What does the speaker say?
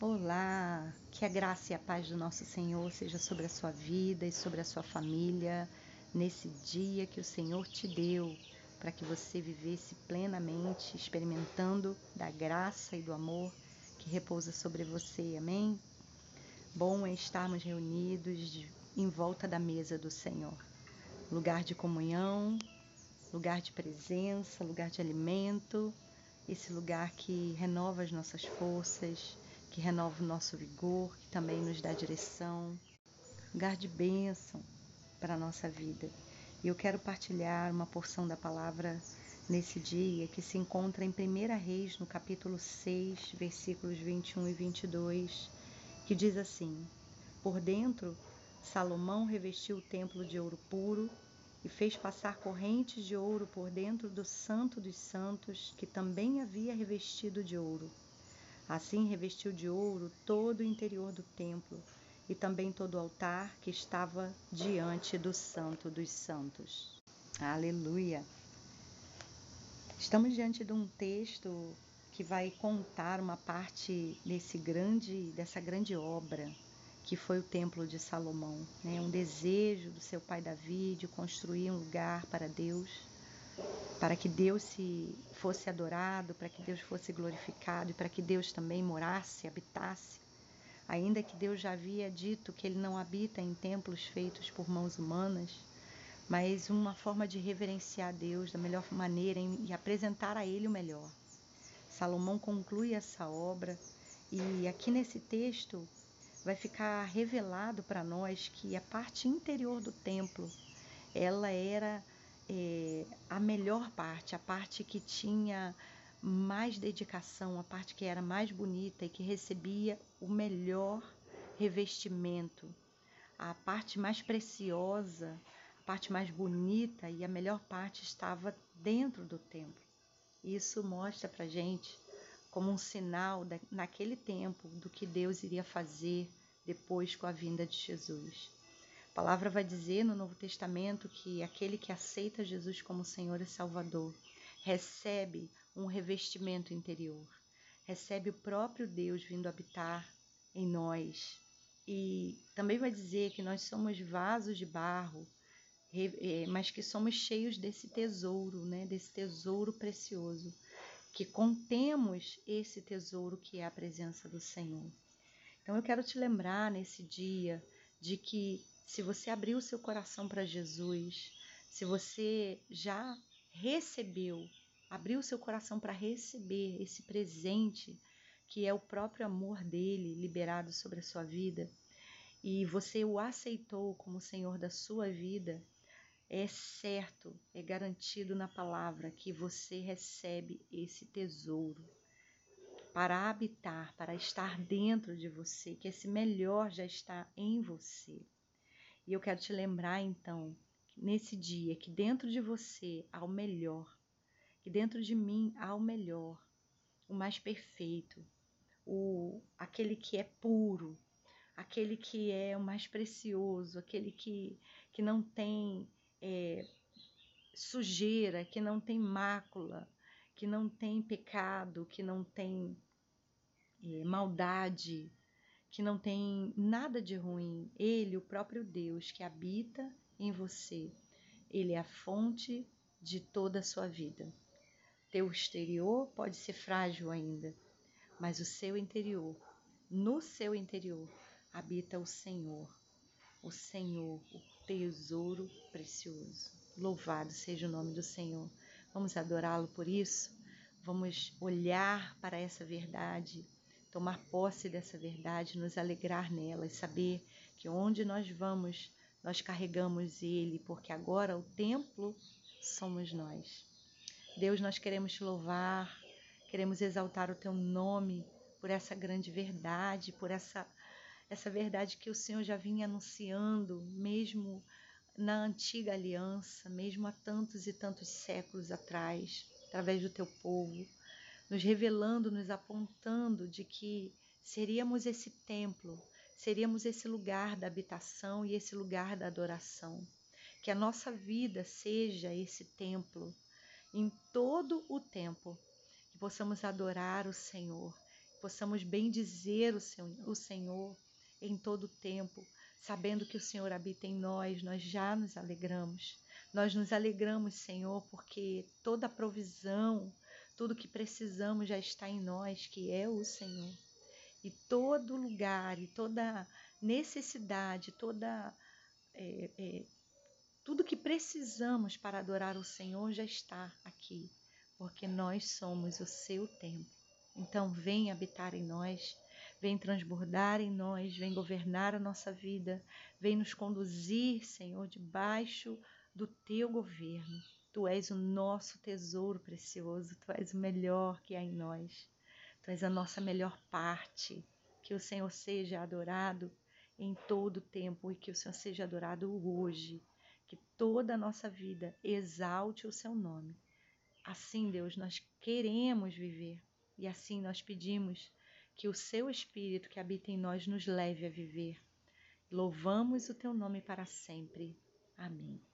Olá, que a graça e a paz do nosso Senhor seja sobre a sua vida e sobre a sua família nesse dia que o Senhor te deu para que você vivesse plenamente, experimentando da graça e do amor que repousa sobre você. Amém? Bom é estarmos reunidos em volta da mesa do Senhor. Lugar de comunhão, lugar de presença, lugar de alimento, esse lugar que renova as nossas forças que renova o nosso vigor, que também nos dá direção, lugar de bênção para a nossa vida. E eu quero partilhar uma porção da palavra nesse dia que se encontra em 1 Reis, no capítulo 6, versículos 21 e 22, que diz assim: Por dentro, Salomão revestiu o templo de ouro puro e fez passar correntes de ouro por dentro do Santo dos Santos, que também havia revestido de ouro. Assim revestiu de ouro todo o interior do templo e também todo o altar que estava diante do Santo dos Santos. Aleluia! Estamos diante de um texto que vai contar uma parte desse grande, dessa grande obra que foi o Templo de Salomão, né? um desejo do seu pai Davi de construir um lugar para Deus para que Deus se fosse adorado, para que Deus fosse glorificado e para que Deus também morasse, habitasse. Ainda que Deus já havia dito que ele não habita em templos feitos por mãos humanas, mas uma forma de reverenciar Deus da melhor maneira e apresentar a ele o melhor. Salomão conclui essa obra e aqui nesse texto vai ficar revelado para nós que a parte interior do templo ela era é, a melhor parte, a parte que tinha mais dedicação, a parte que era mais bonita e que recebia o melhor revestimento, a parte mais preciosa, a parte mais bonita e a melhor parte estava dentro do templo. Isso mostra para gente como um sinal da, naquele tempo do que Deus iria fazer depois com a vinda de Jesus palavra vai dizer no Novo Testamento que aquele que aceita Jesus como Senhor e Salvador recebe um revestimento interior, recebe o próprio Deus vindo habitar em nós. E também vai dizer que nós somos vasos de barro, é, mas que somos cheios desse tesouro, né? desse tesouro precioso, que contemos esse tesouro que é a presença do Senhor. Então eu quero te lembrar nesse dia de que se você abriu seu coração para Jesus, se você já recebeu, abriu seu coração para receber esse presente que é o próprio amor dele liberado sobre a sua vida, e você o aceitou como Senhor da sua vida, é certo, é garantido na palavra que você recebe esse tesouro para habitar, para estar dentro de você, que esse melhor já está em você. E eu quero te lembrar então, nesse dia, que dentro de você há o melhor, que dentro de mim há o melhor, o mais perfeito, o aquele que é puro, aquele que é o mais precioso, aquele que, que não tem é, sujeira, que não tem mácula, que não tem pecado, que não tem é, maldade, que não tem nada de ruim. Ele, o próprio Deus que habita em você, ele é a fonte de toda a sua vida. Teu exterior pode ser frágil ainda, mas o seu interior, no seu interior, habita o Senhor, o Senhor, o tesouro precioso. Louvado seja o nome do Senhor. Vamos adorá-lo por isso? Vamos olhar para essa verdade tomar posse dessa verdade, nos alegrar nela e saber que onde nós vamos, nós carregamos Ele, porque agora o templo somos nós. Deus, nós queremos te louvar, queremos exaltar o teu nome por essa grande verdade, por essa, essa verdade que o Senhor já vinha anunciando, mesmo na antiga aliança, mesmo há tantos e tantos séculos atrás, através do teu povo nos revelando, nos apontando de que seríamos esse templo, seríamos esse lugar da habitação e esse lugar da adoração. Que a nossa vida seja esse templo em todo o tempo, que possamos adorar o Senhor possamos bem dizer o Senhor em todo o tempo, sabendo que o Senhor habita em nós, nós já nos alegramos. Nós nos alegramos, Senhor, porque toda a provisão, tudo que precisamos já está em nós, que é o Senhor. E todo lugar, e toda necessidade, toda é, é, tudo que precisamos para adorar o Senhor já está aqui, porque nós somos o seu templo. Então, vem habitar em nós, vem transbordar em nós, vem governar a nossa vida, vem nos conduzir, Senhor, debaixo do teu governo. Tu és o nosso tesouro precioso, tu és o melhor que há em nós. Tu és a nossa melhor parte. Que o Senhor seja adorado em todo o tempo e que o Senhor seja adorado hoje. Que toda a nossa vida exalte o seu nome. Assim, Deus, nós queremos viver e assim nós pedimos que o seu Espírito que habita em nós nos leve a viver. Louvamos o teu nome para sempre. Amém.